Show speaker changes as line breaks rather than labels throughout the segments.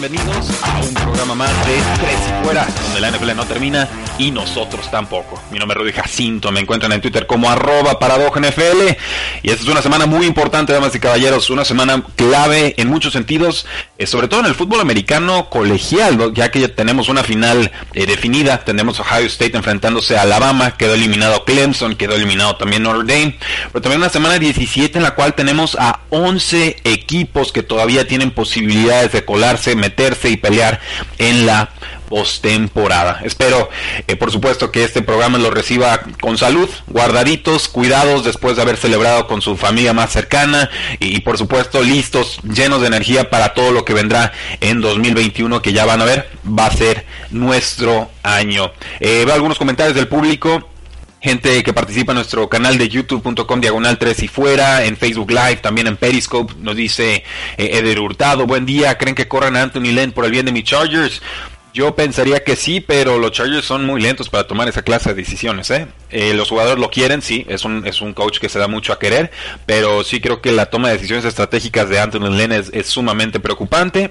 Bienvenidos a un programa más de Tres y Fuera, donde la NFL no termina y nosotros tampoco. Mi nombre es Rudy Jacinto, me encuentran en Twitter como arroba NFL y esta es una semana muy importante, damas y caballeros, una semana clave en muchos sentidos, eh, sobre todo en el fútbol americano colegial, ya que ya tenemos una final eh, definida, tenemos Ohio State enfrentándose a Alabama, quedó eliminado Clemson, quedó eliminado también Notre Dame, pero también una semana 17 en la cual tenemos a 11 equipos que todavía tienen posibilidades de colarse, meterse y pelear en la postemporada. Espero, eh, por supuesto, que este programa lo reciba con salud, guardaditos, cuidados después de haber celebrado con su familia más cercana y, por supuesto, listos, llenos de energía para todo lo que vendrá en 2021, que ya van a ver, va a ser nuestro año. Eh, veo algunos comentarios del público gente que participa en nuestro canal de youtube.com diagonal 3 y fuera, en Facebook Live, también en Periscope, nos dice eh, Eder Hurtado, buen día, ¿creen que corran a Anthony Lynn por el bien de mis Chargers? Yo pensaría que sí, pero los Chargers son muy lentos para tomar esa clase de decisiones. ¿eh? Eh, los jugadores lo quieren, sí, es un, es un coach que se da mucho a querer, pero sí creo que la toma de decisiones estratégicas de Anthony Lynn es sumamente preocupante.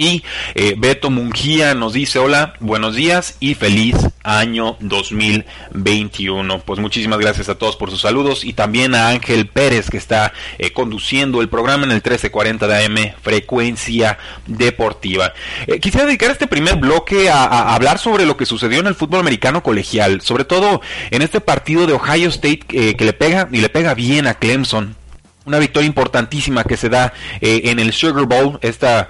Y eh, Beto Mungía nos dice hola, buenos días y feliz año 2021. Pues muchísimas gracias a todos por sus saludos y también a Ángel Pérez que está eh, conduciendo el programa en el 1340 de AM Frecuencia Deportiva. Eh, quisiera dedicar este primer bloque a, hablar sobre lo que sucedió en el fútbol americano colegial, sobre todo en este partido de Ohio State que le pega y le pega bien a Clemson una victoria importantísima que se da en el Sugar Bowl, esta,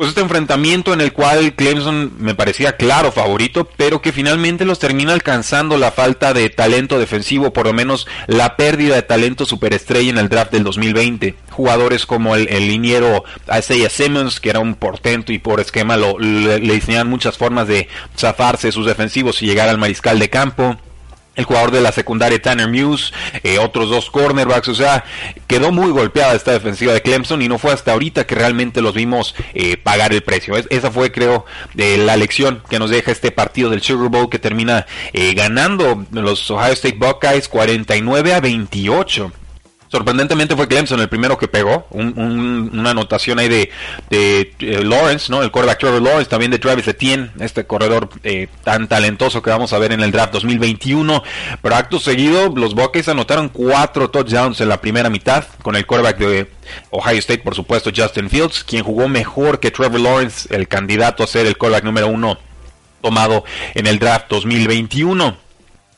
pues este enfrentamiento en el cual Clemson me parecía claro favorito, pero que finalmente los termina alcanzando la falta de talento defensivo, por lo menos la pérdida de talento superestrella en el draft del 2020. Jugadores como el, liniero Isaiah Simmons, que era un portento y por esquema lo, le, le diseñaban muchas formas de zafarse sus defensivos y llegar al mariscal de campo el jugador de la secundaria Tanner Muse, eh, otros dos cornerbacks, o sea, quedó muy golpeada esta defensiva de Clemson y no fue hasta ahorita que realmente los vimos eh, pagar el precio. Es, esa fue, creo, de la lección que nos deja este partido del Sugar Bowl que termina eh, ganando los Ohio State Buckeyes 49 a 28. Sorprendentemente fue Clemson el primero que pegó. Un, un, una anotación ahí de, de eh, Lawrence, ¿no? El quarterback Trevor Lawrence, también de Travis Etienne, este corredor eh, tan talentoso que vamos a ver en el draft 2021. Pero acto seguido, los Buckeyes anotaron cuatro touchdowns en la primera mitad con el quarterback de Ohio State, por supuesto, Justin Fields, quien jugó mejor que Trevor Lawrence, el candidato a ser el quarterback número uno tomado en el draft 2021.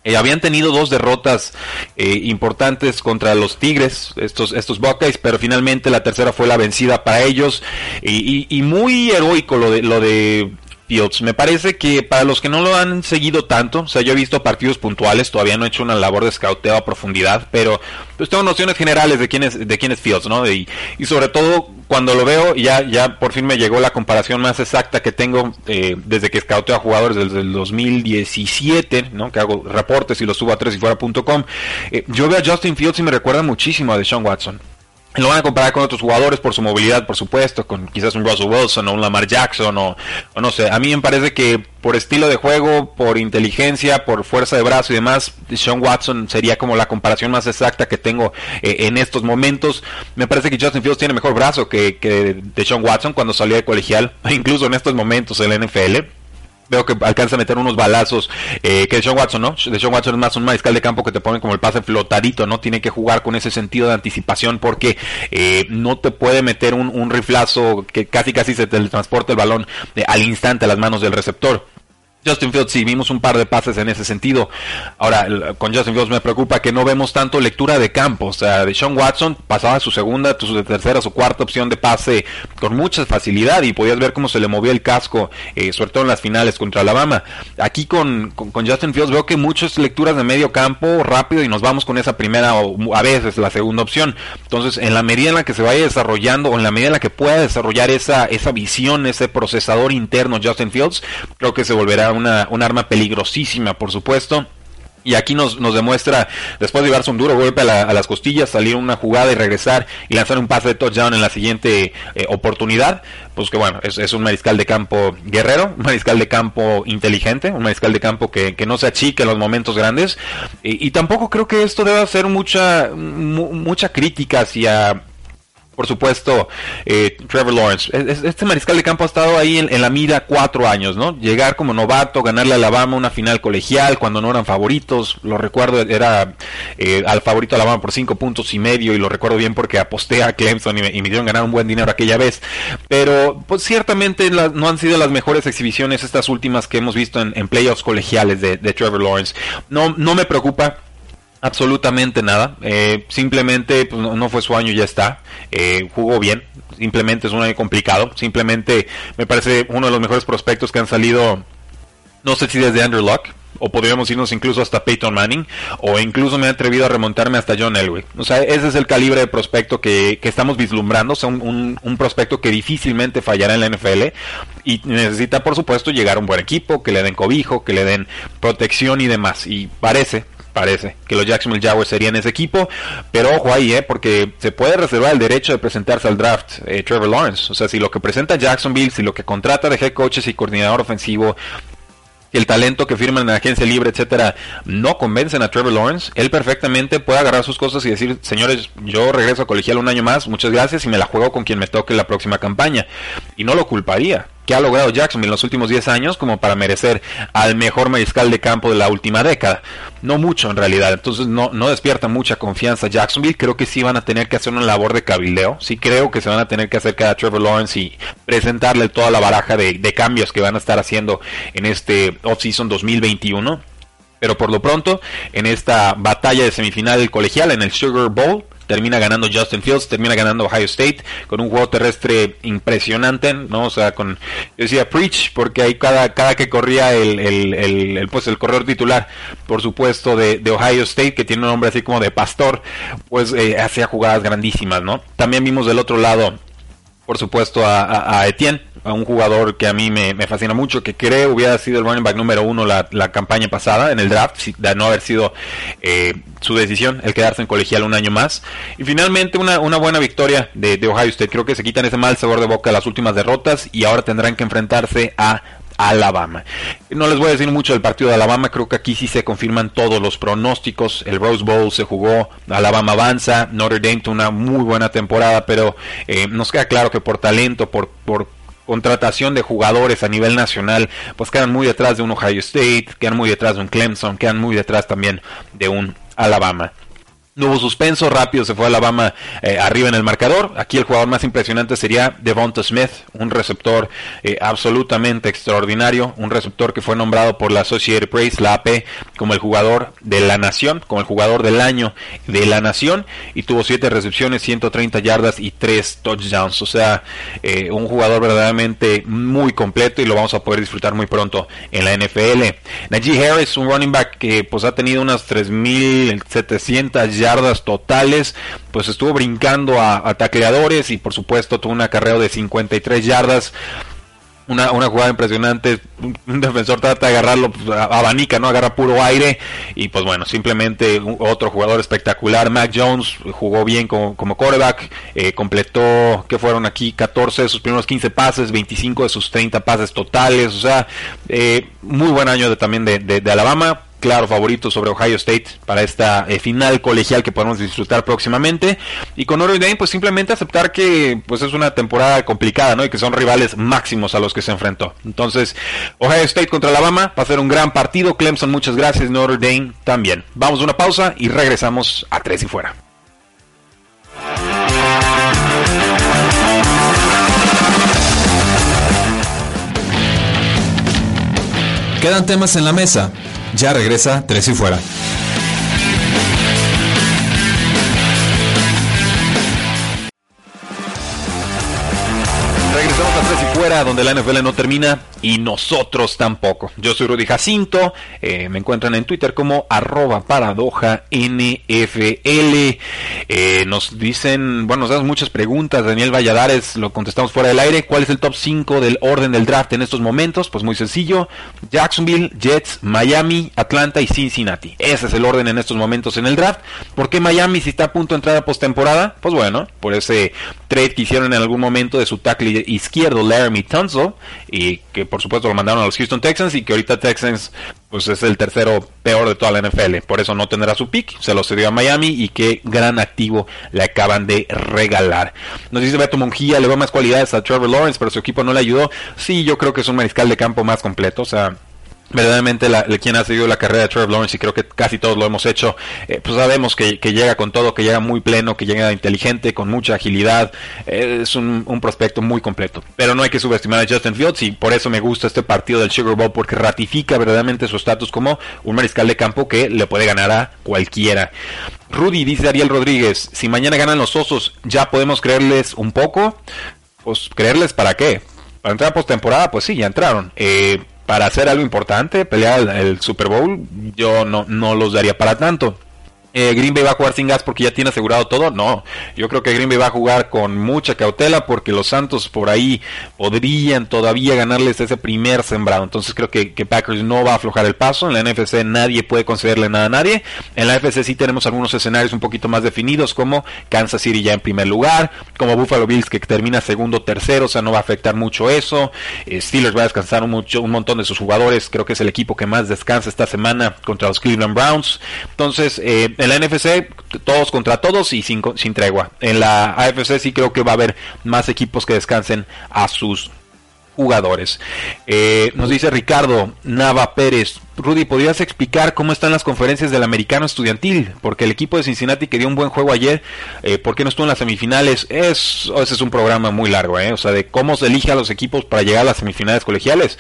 Eh, habían tenido dos derrotas eh, importantes contra los Tigres, estos, estos Buckeyes, pero finalmente la tercera fue la vencida para ellos. Y, y, y muy heroico lo de, lo de Fields. Me parece que para los que no lo han seguido tanto, o sea, yo he visto partidos puntuales, todavía no he hecho una labor de scouteo a profundidad, pero pues tengo nociones generales de quién es, de quién es Fields, ¿no? Y, sobre todo cuando lo veo, ya, ya por fin me llegó la comparación más exacta que tengo eh, desde que scouteo a jugadores desde el 2017, ¿no? Que hago reportes y los subo a tres y fuera.com. Eh, yo veo a Justin Fields y me recuerda muchísimo a Deshaun Watson. Lo van a comparar con otros jugadores por su movilidad, por supuesto, con quizás un Russell Wilson o un Lamar Jackson o, no sé. A mí me parece que por estilo de juego, por inteligencia, por fuerza de brazo y demás, Sean Watson sería como la comparación más exacta que tengo eh, en estos momentos. Me parece que Justin Fields tiene mejor brazo que, que de Sean Watson cuando salió de colegial, incluso en estos momentos en la NFL veo que alcanza a meter unos balazos eh, que de Sean Watson, ¿no? De Sean Watson es más un mariscal de campo que te pone como el pase flotadito, ¿no? Tiene que jugar con ese sentido de anticipación porque eh, no te puede meter un, riflazo que casi casi se teletransporta el balón eh, al instante a las manos del receptor. Justin Fields sí vimos un par de pases en ese sentido. Ahora, con Justin Fields me preocupa que no vemos tanto lectura de campo. O sea, de Sean Watson pasaba su segunda, su tercera, su cuarta opción de pase con mucha facilidad y podías ver cómo se le movía el casco, eh, sobre todo en las finales contra Alabama. Aquí con, con, Justin Fields veo que muchas lecturas de medio campo rápido y nos vamos con esa primera o a veces la segunda opción. Entonces, en la medida en la que se vaya desarrollando o en la medida en la que pueda desarrollar esa, esa visión, ese procesador interno Justin Fields, creo que se volverá una, un arma peligrosísima, por supuesto. Y aquí nos, nos demuestra, después de llevarse un duro golpe a, las costillas, salir una jugada y regresar y lanzar un pase de touchdown en la siguiente eh, oportunidad, pues que bueno, es, un mariscal de campo guerrero, un mariscal de campo inteligente, un mariscal de campo que, que no se achique en los momentos grandes. Y, y, tampoco creo que esto deba ser mucha, mucha crítica hacia por supuesto, eh, Trevor Lawrence. Este mariscal de campo ha estado ahí en, la mira cuatro años, ¿no? Llegar como novato, ganarle a Alabama una final colegial cuando no eran favoritos. Lo recuerdo, era eh, al favorito Alabama por cinco puntos y medio y lo recuerdo bien porque aposté a Clemson y me, dieron ganar un buen dinero aquella vez. Pero, pues ciertamente no han sido las mejores exhibiciones estas últimas que hemos visto en, playoffs colegiales de, de Trevor Lawrence. No, no me preocupa Absolutamente nada. Eh, simplemente pues, no, fue su año, ya está. Eh, jugó bien. Simplemente es un año complicado. Simplemente me parece uno de los mejores prospectos que han salido. No sé si desde Andrew Luck. O podríamos irnos incluso hasta Peyton Manning. O incluso me he atrevido a remontarme hasta John Elway. O sea, ese es el calibre de prospecto que, estamos vislumbrando. O sea, un, un, prospecto que difícilmente fallará en la NFL. Y necesita, por supuesto, llegar a un buen equipo. Que le den cobijo, que le den protección y demás. Y parece, parece que los Jacksonville Jaguars serían ese equipo, pero ojo ahí, ¿eh? porque se puede reservar el derecho de presentarse al draft eh, Trevor Lawrence. O sea, si lo que presenta Jacksonville, si lo que contrata de head coaches y coordinador ofensivo el talento que firman en la agencia libre, etcétera, no convencen a Trevor Lawrence, él perfectamente puede agarrar sus cosas y decir, señores, yo regreso a colegial un año más, muchas gracias y me la juego con quien me toque la próxima campaña. Y no lo culparía ha logrado Jacksonville en los últimos 10 años como para merecer al mejor mariscal de campo de la última década. No mucho en realidad, entonces no, despierta mucha confianza Jacksonville. Creo que sí van a tener que hacer una labor de cabildeo. Sí creo que se van a tener que acercar a Trevor Lawrence y presentarle toda la baraja de, de cambios que van a estar haciendo en este offseason 2021. Pero por lo pronto, en esta batalla de semifinal colegial en el Sugar Bowl, termina ganando Justin Fields, termina ganando Ohio State con un juego terrestre impresionante, ¿no? O sea, con, yo decía Preach, porque ahí cada, cada que corría el, el, pues el corredor titular, por supuesto, de, Ohio State, que tiene un nombre así como de pastor, pues eh, hacía jugadas grandísimas, ¿no? También vimos del otro lado por supuesto, a, Etienne, a un jugador que a mí me, fascina mucho, que creo hubiera sido el running back número uno la, campaña pasada en el draft, de no haber sido eh, su decisión el quedarse en colegial un año más. Y finalmente una, una buena victoria de, Ohio State. Creo que se quitan ese mal sabor de boca las últimas derrotas y ahora tendrán que enfrentarse a Alabama. No les voy a decir mucho del partido de Alabama, creo que aquí sí se confirman todos los pronósticos. El Rose Bowl se jugó, Alabama avanza, Notre Dame tuvo una muy buena temporada, pero eh, nos queda claro que por talento, por, por contratación de jugadores a nivel nacional, pues quedan muy detrás de un Ohio State, quedan muy detrás de un Clemson, quedan muy detrás también de un Alabama. No hubo suspenso, rápido se fue Alabama eh, arriba en el marcador. Aquí el jugador más impresionante sería Devonta Smith, un receptor eh, absolutamente extraordinario, un receptor que fue nombrado por la Associated Press, la AP, como el jugador de la nación, como el jugador del año de la nación, y tuvo 7 recepciones, 130 yardas y 3 touchdowns. O sea, eh, un jugador verdaderamente muy completo y lo vamos a poder disfrutar muy pronto en la NFL. Najee Harris, un running back que pues ha tenido unas 3.700 yardas totales, pues estuvo brincando a, tacleadores y por supuesto tuvo una carrera de 53 yardas. Una, una, jugada impresionante. Un defensor trata de agarrarlo, pues, abanica, ¿no? Agarra puro aire. Y pues bueno, simplemente otro jugador espectacular. Mac Jones jugó bien como, como quarterback. Eh, completó, que fueron aquí? 14 de sus primeros 15 pases, 25 de sus 30 pases totales. O sea, eh, muy buen año de, también de, de Alabama claro favorito sobre Ohio State para esta eh, final colegial que podemos disfrutar próximamente. Y con Notre Dame, pues simplemente aceptar que pues es una temporada complicada, ¿no? Y que son rivales máximos a los que se enfrentó. Entonces, Ohio State contra Alabama va a ser un gran partido. Clemson, muchas gracias. Notre Dame también. Vamos a una pausa y regresamos a tres y fuera.
Quedan temas en la mesa. Ya regresa Tres y Fuera.
Donde la NFL no termina y nosotros tampoco. Yo soy Rudy Jacinto, eh, me encuentran en Twitter como arroba paradoja NFL. Eh, nos dicen, bueno, nos dan muchas preguntas. Daniel Valladares, lo contestamos fuera del aire. ¿Cuál es el top 5 del orden del draft en estos momentos? Pues muy sencillo. Jacksonville, Jets, Miami, Atlanta y Cincinnati. Ese es el orden en estos momentos en el draft. ¿Por qué Miami si está a punto de entrar a postemporada? Pues bueno, por ese trade que hicieron en algún momento de su tackle izquierdo, Laramie Y que por supuesto lo mandaron a los Houston Texans y que ahorita Texans pues es el tercero peor de toda la NFL, por eso no tendrá su pick, se lo cedió a Miami y qué gran activo le acaban de regalar. Nos dice Beto Monjía, le va más cualidades a Trevor Lawrence, pero su equipo no le ayudó. Sí, yo creo que es un mariscal de campo más completo, o sea, verdaderamente la, quien ha seguido la carrera de Trevor Lawrence y creo que casi todos lo hemos hecho, eh, pues sabemos que, llega con todo, que llega muy pleno, que llega inteligente, con mucha agilidad, eh, es un, prospecto muy completo. Pero no hay que subestimar a Justin Fields y por eso me gusta este partido del Sugar Bowl porque ratifica verdaderamente su estatus como un mariscal de campo que le puede ganar a cualquiera. Rudy dice Ariel Rodríguez, si mañana ganan los osos, ¿ya podemos creerles un poco? Pues creerles para qué? Para entrar a postemporada, pues sí, ya entraron. Eh, para hacer algo importante, pelear el, Super Bowl, yo no, no los daría para tanto. Eh, Green Bay va a jugar sin gas porque ya tiene asegurado todo. No, yo creo que Green Bay va a jugar con mucha cautela porque los Santos por ahí podrían todavía ganarles ese primer sembrado. Entonces creo que, Packers no va a aflojar el paso. En la NFC nadie puede concederle nada a nadie. En la NFC sí tenemos algunos escenarios un poquito más definidos como Kansas City ya en primer lugar, como Buffalo Bills que termina segundo tercero, o sea, no va a afectar mucho eso. Eh, Steelers va a descansar un, mucho, un montón de sus jugadores. Creo que es el equipo que más descansa esta semana contra los Cleveland Browns. Entonces, eh, en la NFC, todos contra todos y sin, sin tregua. En la AFC sí creo que va a haber más equipos que descansen a sus jugadores. Eh, nos dice Ricardo Nava Pérez, Rudy, ¿podrías explicar cómo están las conferencias del americano estudiantil? Porque el equipo de Cincinnati que dio un buen juego ayer, eh, ¿por qué no estuvo en las semifinales? Es, ese es un programa muy largo, ¿eh? O sea, de cómo se elige a los equipos para llegar a las semifinales colegiales.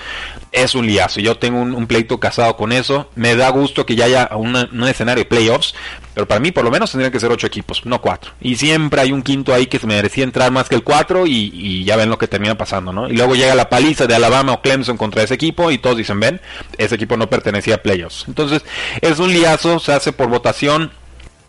Es un liazo. Yo tengo un, pleito casado con eso. Me da gusto que ya haya un escenario de playoffs, pero para mí por lo menos tendrían que ser ocho equipos, no cuatro. Y siempre hay un quinto ahí que se merecía entrar más que el cuatro y, y ya ven lo que termina pasando, ¿no? Y luego llega la paliza de Alabama o Clemson contra ese equipo y todos dicen, ven, ese equipo no pertenece pertenecía a playoffs. Entonces, es un liazo, se hace por votación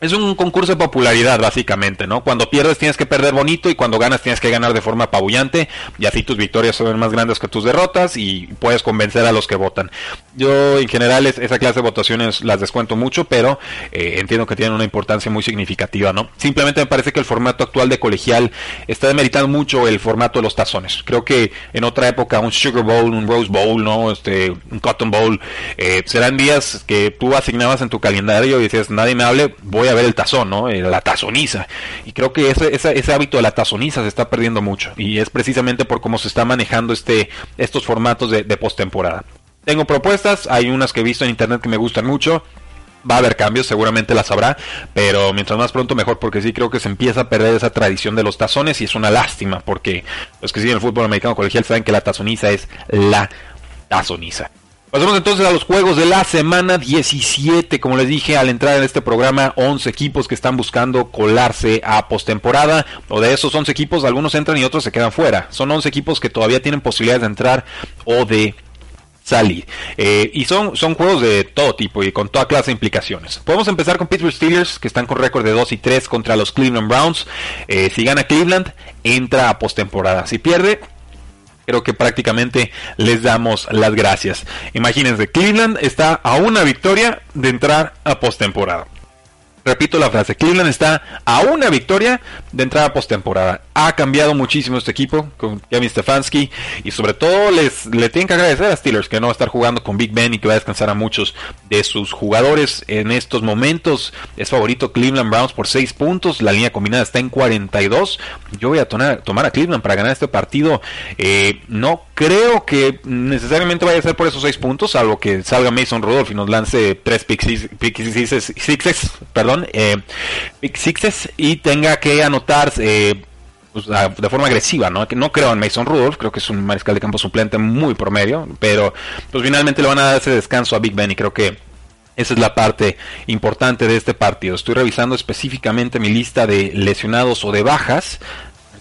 es un concurso de popularidad, básicamente, ¿no? Cuando pierdes tienes que perder bonito y cuando ganas tienes que ganar de forma apabullante y así tus victorias son más grandes que tus derrotas y puedes convencer a los que votan. Yo, en general, esa clase de votaciones las descuento mucho, pero eh, entiendo que tienen una importancia muy significativa, ¿no? Simplemente me parece que el formato actual de colegial está demeritando mucho el formato de los tazones. Creo que en otra época un Sugar Bowl, un Rose Bowl, ¿no? Este, un Cotton Bowl, eh, serán días que tú asignabas en tu calendario y decías, nadie me hable, voy a ver el tazón, ¿no? Eh, la tazoniza. Y creo que ese, ese, hábito de la tazoniza se está perdiendo mucho. Y es precisamente por cómo se está manejando este, estos formatos de, de postemporada. Tengo propuestas, hay unas que he visto en internet que me gustan mucho. Va a haber cambios, seguramente las habrá, pero mientras más pronto mejor, porque sí creo que se empieza a perder esa tradición de los tazones y es una lástima, porque los que siguen el fútbol americano colegial saben que la tazoniza es la tazoniza. Pasamos entonces a los juegos de la semana 17. Como les dije al entrar en este programa, 11 equipos que están buscando colarse a postemporada. O de esos 11 equipos, algunos entran y otros se quedan fuera. Son 11 equipos que todavía tienen posibilidades de entrar o de salir. Eh, y son, son juegos de todo tipo y con toda clase de implicaciones. Podemos empezar con Pittsburgh Steelers, que están con récord de 2 y 3 contra los Cleveland Browns. Eh, si gana Cleveland, entra a postemporada. Si pierde, creo que prácticamente les damos las gracias. Imagínense, Cleveland está a una victoria de entrar a postemporada. Repito la frase, Cleveland está a una victoria de entrada postemporada. Ha cambiado muchísimo este equipo con Kevin Stefanski y sobre todo les le tienen que agradecer a Steelers que no va a estar jugando con Big Ben y que va a descansar a muchos de sus jugadores en estos momentos. Es favorito Cleveland Browns por 6 puntos, la línea combinada está en 42. Yo voy a tomar, a Cleveland para ganar este partido. Eh, no creo que necesariamente vaya a ser por esos 6 puntos, salvo que salga Mason Rudolph y nos lance 3 picks, perdón, eh, Sixes y tenga que anotar eh, pues, de forma agresiva, ¿no? Que no creo en Mason Rudolph, creo que es un mariscal de campo suplente muy promedio, pero pues finalmente le van a dar ese descanso a Big Ben y creo que esa es la parte importante de este partido. Estoy revisando específicamente mi lista de lesionados o de bajas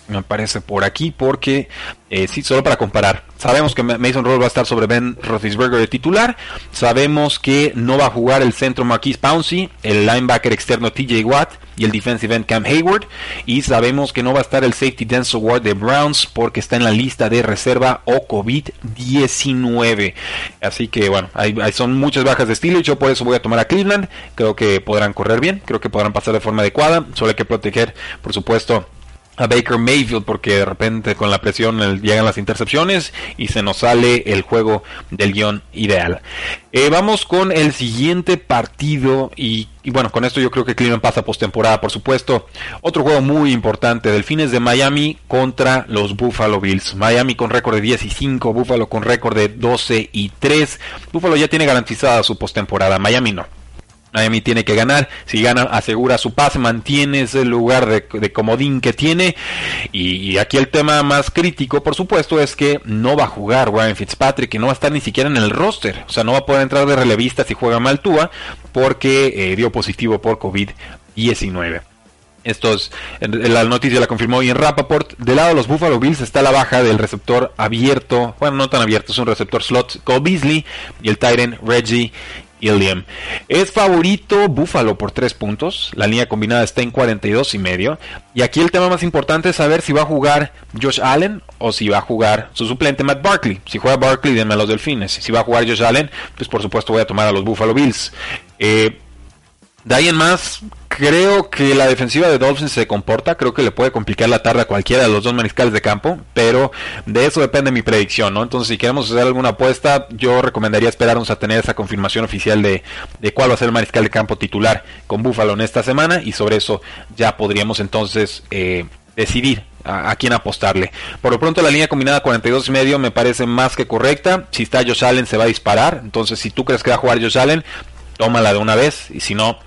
me aparece por aquí porque, eh, sí, solo para comparar. Sabemos que Mason Rudolph va a estar sobre Ben Roethlisberger de titular. Sabemos que no va a jugar el centro Marquise Pouncey, el linebacker externo TJ Watt y el defensive end Cam Hayward. Y sabemos que no va a estar el safety Denzel Ward de Browns porque está en la lista de reserva o COVID-19. Así que bueno, hay, son muchas bajas de estilo y yo por eso voy a tomar a Cleveland. Creo que podrán correr bien, creo que podrán pasar de forma adecuada. Solo hay que proteger, por supuesto, a Baker Mayfield porque de repente con la presión llegan las intercepciones y se nos sale el juego del guion ideal. Eh, vamos con el siguiente partido y, bueno, con esto yo creo que Cleveland pasa postemporada, por supuesto. Otro juego muy importante, Delfines de Miami contra los Buffalo Bills. Miami con récord de 10 y 5, Buffalo con récord de 12 y 3. Buffalo ya tiene garantizada su postemporada, Miami no. Miami tiene que ganar. Si gana, asegura su paz, mantiene ese lugar de, comodín que tiene. Y, aquí el tema más crítico, por supuesto, es que no va a jugar Ryan Fitzpatrick, y no va a estar ni siquiera en el roster. O sea, no va a poder entrar de relevista si juega mal Tua, porque eh, dio positivo por COVID-19. Estos, la noticia la confirmó hoy en Rappaport. Del lado de los Buffalo Bills está la baja del receptor abierto, bueno, no tan abierto, es un receptor slot, Cole Beasley y el Tyrant Reggie Iliam. Es favorito Buffalo por 3 puntos. La línea combinada está en 42 y medio. Y aquí el tema más importante es saber si va a jugar Josh Allen o si va a jugar su suplente Matt Barkley. Si juega Barkley, denme a los Delfines. Si va a jugar Josh Allen, pues por supuesto voy a tomar a los Buffalo Bills. Eh, de ahí en más, creo que la defensiva de Dolphins se comporta, creo que le puede complicar la tarde a cualquiera de los dos mariscales de campo, pero de eso depende mi predicción, ¿no? Entonces, si queremos hacer alguna apuesta, yo recomendaría esperarnos a tener esa confirmación oficial de, de cuál va a ser el mariscal de campo titular con Buffalo en esta semana y sobre eso ya podríamos entonces eh, decidir a, quién apostarle. Por lo pronto la línea combinada 42 y medio me parece más que correcta. Si está Josh Allen se va a disparar. Entonces si tú crees que va a jugar Josh Allen, tómala de una vez. Y si no,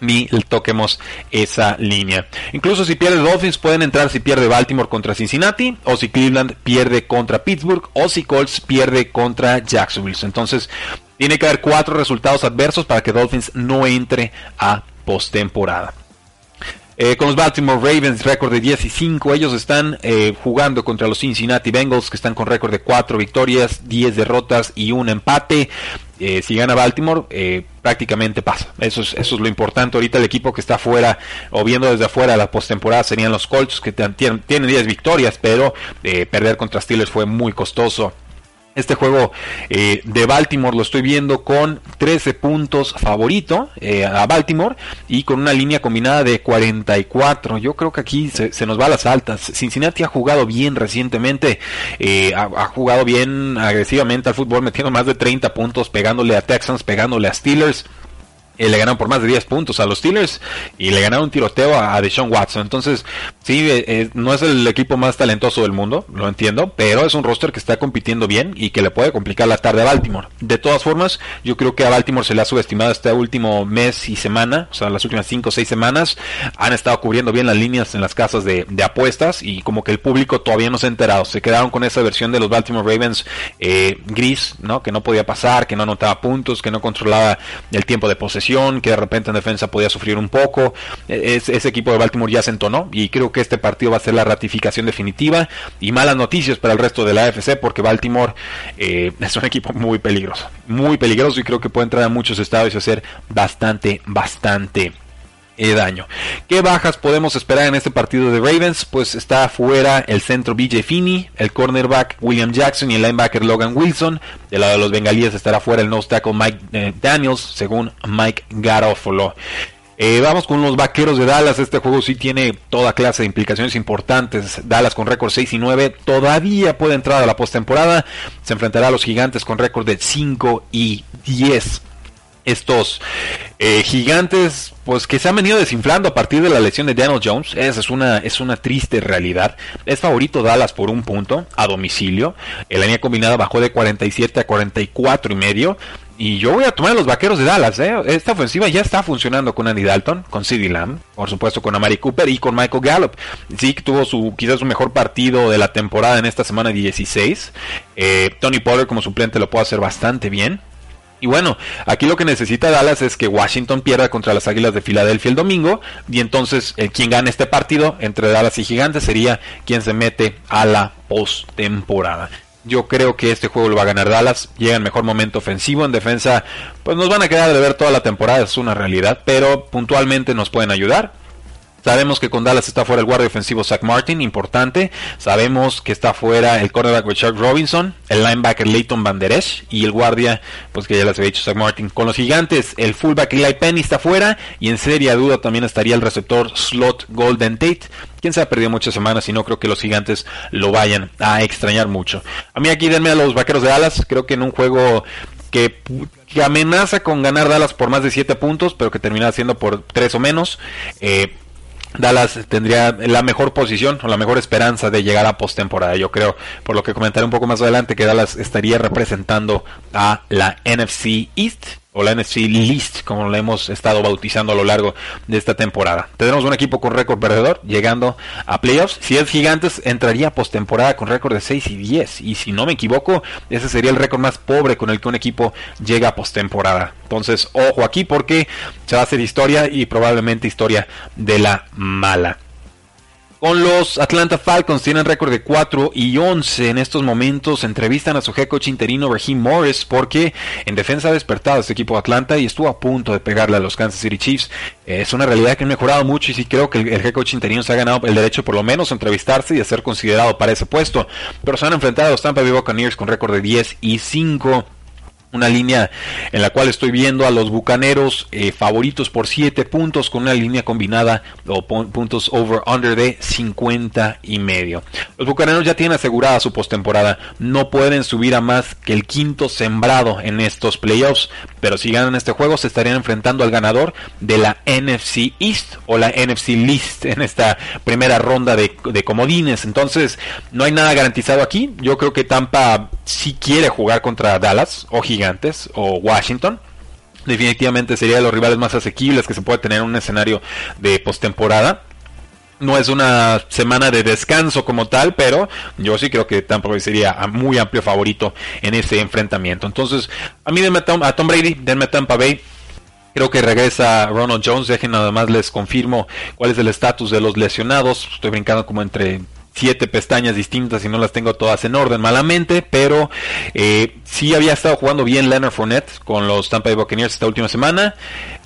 ni toquemos esa línea. Incluso si pierde Dolphins pueden entrar si pierde Baltimore contra Cincinnati o si Cleveland pierde contra Pittsburgh o si Colts pierde contra Jacksonville. Entonces tiene que haber cuatro resultados adversos para que Dolphins no entre a postemporada. Eh, con los Baltimore Ravens, récord de 10 y 5. Ellos están eh, jugando contra los Cincinnati Bengals, que están con récord de 4 victorias, 10 derrotas y un empate. Eh, si gana Baltimore, prácticamente pasa. Eso es, eso es lo importante. Ahorita el equipo que está afuera o viendo desde afuera la postemporada serían los Colts, que tienen, tienen 10 victorias, pero perder contra Steelers fue muy costoso. Este juego eh, de Baltimore lo estoy viendo con 13 puntos favorito eh, a Baltimore y con una línea combinada de 44. Yo creo que aquí se, nos va a las altas. Cincinnati ha jugado bien recientemente, eh, ha, jugado bien agresivamente al fútbol, metiendo más de 30 puntos, pegándole a Texans, pegándole a Steelers. Eh, le ganaron por más de 10 puntos a los Steelers y le ganaron un tiroteo a, Deshaun Watson. Entonces, sí, eh, eh, no es el equipo más talentoso del mundo, lo entiendo, pero es un roster que está compitiendo bien y que le puede complicar la tarde a Baltimore. De todas formas, yo creo que a Baltimore se le ha subestimado este último mes y semana, o sea, las últimas 5 o 6 semanas, han estado cubriendo bien las líneas en las casas de, apuestas y como que el público todavía no se ha enterado. Se quedaron con esa versión de los Baltimore Ravens gris, ¿no? Que no podía pasar, que no anotaba puntos, que no controlaba el tiempo de posesión que de repente en defensa podía sufrir un poco. E, ese equipo de Baltimore ya se entonó y creo que este partido va a ser la ratificación definitiva y malas noticias para el resto de la AFC porque Baltimore eh, es un equipo muy peligroso, muy peligroso y creo que puede entrar a muchos estados y hacer bastante, bastante daño. ¿Qué bajas podemos esperar en este partido de Ravens? Pues está fuera el centro BJ Finney, el cornerback William Jackson y el linebacker Logan Wilson. Del lado de los bengalíes estará fuera el nose tackle Mike eh, Daniels, según Mike Garofolo. Eh, vamos con los vaqueros de Dallas. Este juego sí tiene toda clase de implicaciones importantes. Dallas con récord 6 y 9 todavía puede entrar a la postemporada. Se enfrentará a los gigantes con récord de 5 y 10 estos eh, gigantes pues que se han venido desinflando a partir de la lesión de Daniel Jones esa es una es una triste realidad es favorito Dallas por un punto a domicilio la línea combinada bajó de 47 a 44 y medio Y yo voy a tomar a los vaqueros de Dallas. ¿eh? Esta ofensiva ya está funcionando con Andy Dalton, con CeeDee Lamb, por supuesto con Amari Cooper y con Michael Gallup. Sí, tuvo su quizás su mejor partido de la temporada en esta semana 16. Eh, Tony Pollard como suplente lo puede hacer bastante bien. Y bueno, aquí lo que necesita Dallas es que Washington pierda contra las Águilas de Filadelfia el domingo. Y entonces el quien gane este partido entre Dallas y Gigantes sería quien se mete a la postemporada. Yo creo que este juego lo va a ganar Dallas. Llega en mejor momento ofensivo. En defensa, pues nos van a quedar de ver toda la temporada, es una realidad. Pero puntualmente nos pueden ayudar. Sabemos que con Dallas está fuera el guardia ofensivo Zach Martin, importante. Sabemos que está fuera el cornerback Richard Robinson, el linebacker Leighton Van Der Esch y el guardia, pues que ya les había dicho Zach Martin. Con los gigantes, el fullback Eli Penny está fuera y en seria duda también estaría el receptor slot Golden Tate. Quien se ha perdido muchas semanas y no creo que los gigantes lo vayan a extrañar mucho. A mí aquí denme a los vaqueros de Dallas. Creo que en un juego que, amenaza con ganar Dallas por más de 7 puntos, pero que termina siendo por 3 o menos. Eh, Dallas tendría la mejor posición o la mejor esperanza de llegar a postemporada. Yo creo, por lo que comentaré un poco más adelante, que Dallas estaría representando a la NFC East o la NFC List, como lo hemos estado bautizando a lo largo de esta temporada. Tenemos un equipo con récord perdedor llegando a playoffs. Si es Gigantes, entraría postemporada con récord de 6 y 10. Y si no me equivoco, ese sería el récord más pobre con el que un equipo llega a postemporada. Entonces, ojo aquí porque se va a hacer historia y probablemente historia de la mala. Con los Atlanta Falcons tienen récord de 4 y 11 en estos momentos. Entrevistan a su head coach interino Raheem Morris porque en defensa ha despertado este equipo de Atlanta y estuvo a punto de pegarle a los Kansas City Chiefs. Es una realidad que han mejorado mucho y sí creo que el, head coach interino se ha ganado el derecho por lo menos a entrevistarse y a ser considerado para ese puesto. Pero se han enfrentado a los Tampa Bay Buccaneers con récord de 10 y 5 una línea en la cual estoy viendo a los bucaneros eh, favoritos por 7 puntos con una línea combinada o puntos over under de 50 y medio. Los bucaneros ya tienen asegurada su postemporada, no pueden subir a más que el quinto sembrado en estos playoffs, pero si ganan este juego se estarían enfrentando al ganador de la NFC East o la NFC List en esta primera ronda de, de comodines. Entonces no hay nada garantizado aquí. Yo creo que Tampa si quiere jugar contra Dallas o o Washington. Definitivamente sería de los rivales más asequibles que se puede tener en un escenario de postemporada. No es una semana de descanso como tal, pero yo sí creo que Tampa Bay sería muy amplio favorito en ese enfrentamiento. Entonces, a mí denme a Tom, a Tom Brady, denme a Tampa Bay. Creo que regresa Ronald Jones. Dejen nada más les confirmo cuál es el estatus de los lesionados. Estoy brincando como entre siete pestañas distintas y no las tengo todas en orden malamente, pero eh, sí había estado jugando bien Leonard Fournette con los Tampa Bay Buccaneers esta última semana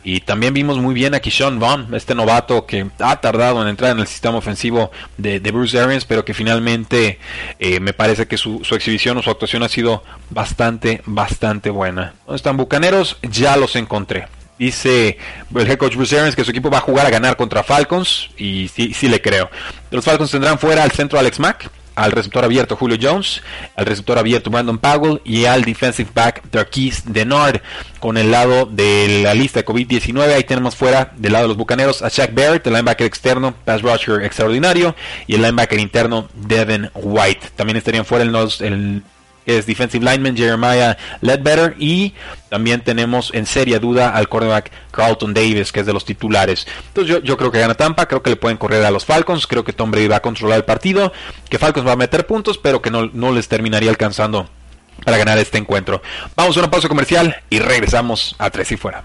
y también vimos muy bien a Keyshawn Vaughn, este novato que ha tardado en entrar en el sistema ofensivo de, Bruce Arians, pero que finalmente eh, me parece que su, su, exhibición o su actuación ha sido bastante, bastante buena. ¿Dónde están Bucaneros? Ya los encontré. Dice el head coach Bruce Arians que su equipo va a jugar a ganar contra Falcons y sí, sí le creo. Los Falcons tendrán fuera al centro Alex Mack, al receptor abierto Julio Jones, al receptor abierto Brandon Powell y al defensive back Darquise Denard. Con el lado de la lista de COVID-19, ahí tenemos fuera del lado de los bucaneros a Shaq Barrett, el linebacker externo, pass rusher extraordinario, y el linebacker interno Devin White. También estarían fuera el, el es defensive lineman Jeremiah Ledbetter y también tenemos en seria duda al cornerback Carlton Davis que es de los titulares. Entonces yo, creo que gana Tampa creo que le pueden correr a los Falcons creo que Tom Brady va a controlar el partido que Falcons va a meter puntos pero que no, no les terminaría alcanzando para ganar este encuentro. Vamos a una pausa comercial y regresamos a Tres y Fuera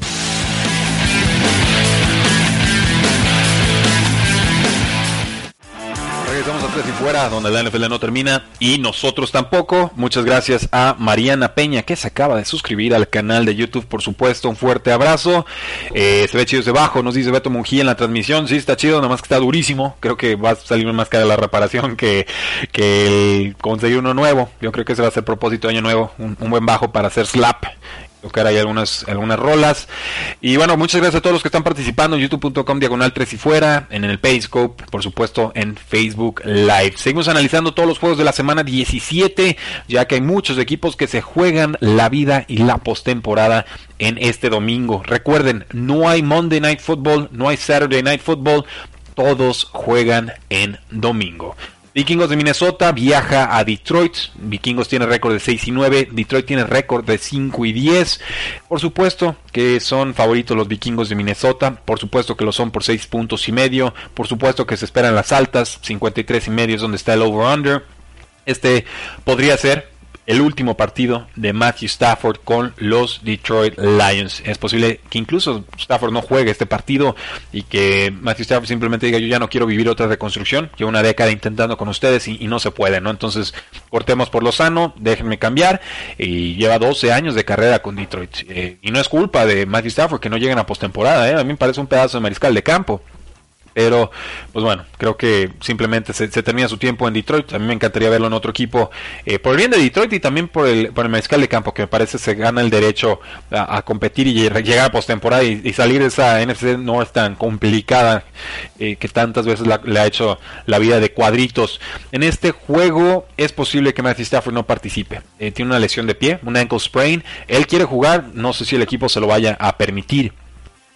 Y fuera, donde la NFL no termina y nosotros tampoco. Muchas gracias a Mariana Peña que se acaba de suscribir al canal de YouTube, por supuesto. Un fuerte abrazo. Eh, se ve chido desde abajo, nos dice Beto Mungía en la transmisión. Sí, está chido, nada más que está durísimo. Creo que va a salir más cara la reparación que, el conseguir uno nuevo. Yo creo que ese va a ser propósito de año nuevo. Un buen bajo para hacer slap tocar ahí algunas, algunas rolas. Y bueno, muchas gracias a todos los que están participando en youtube.com diagonal 3 y fuera, en el Periscope, por supuesto en Facebook Live. Seguimos analizando todos los juegos de la semana 17, ya que hay muchos equipos que se juegan la vida y la postemporada en este domingo. Recuerden, no hay Monday Night Football, no hay Saturday Night Football, todos juegan en domingo. Vikingos de Minnesota viaja a Detroit. Vikingos tiene récord de 6 y 9. Detroit tiene récord de 5 y 10. Por supuesto que son favoritos los Vikingos de Minnesota. Por supuesto que lo son por 6 puntos y medio. Por supuesto que se esperan las altas. 53 y medio es donde está el over-under. Este podría ser el último partido de Matthew Stafford con los Detroit Lions. Es posible que incluso Stafford no juegue este partido y que Matthew Stafford simplemente diga yo ya no quiero vivir otra reconstrucción. Llevo una década intentando con ustedes y, no se puede, ¿no? Entonces cortemos por lo sano, déjenme cambiar. Y lleva 12 años de carrera con Detroit. Eh, y no es culpa de Matthew Stafford que no lleguen a postemporada, ¿eh? A mí me parece un pedazo de mariscal de campo. Pero, pues bueno, creo que simplemente se, termina su tiempo en Detroit. A mí me encantaría verlo en otro equipo, eh, por el bien de Detroit y también por el, por el mariscal de campo, que me parece se gana el derecho a, competir y llegar a postemporada y, salir de esa NFC no es tan complicada eh, que tantas veces le ha hecho la vida de cuadritos. En este juego es posible que Matthew Stafford no participe. Eh, tiene una lesión de pie, un ankle sprain. Él quiere jugar, no sé si el equipo se lo vaya a permitir.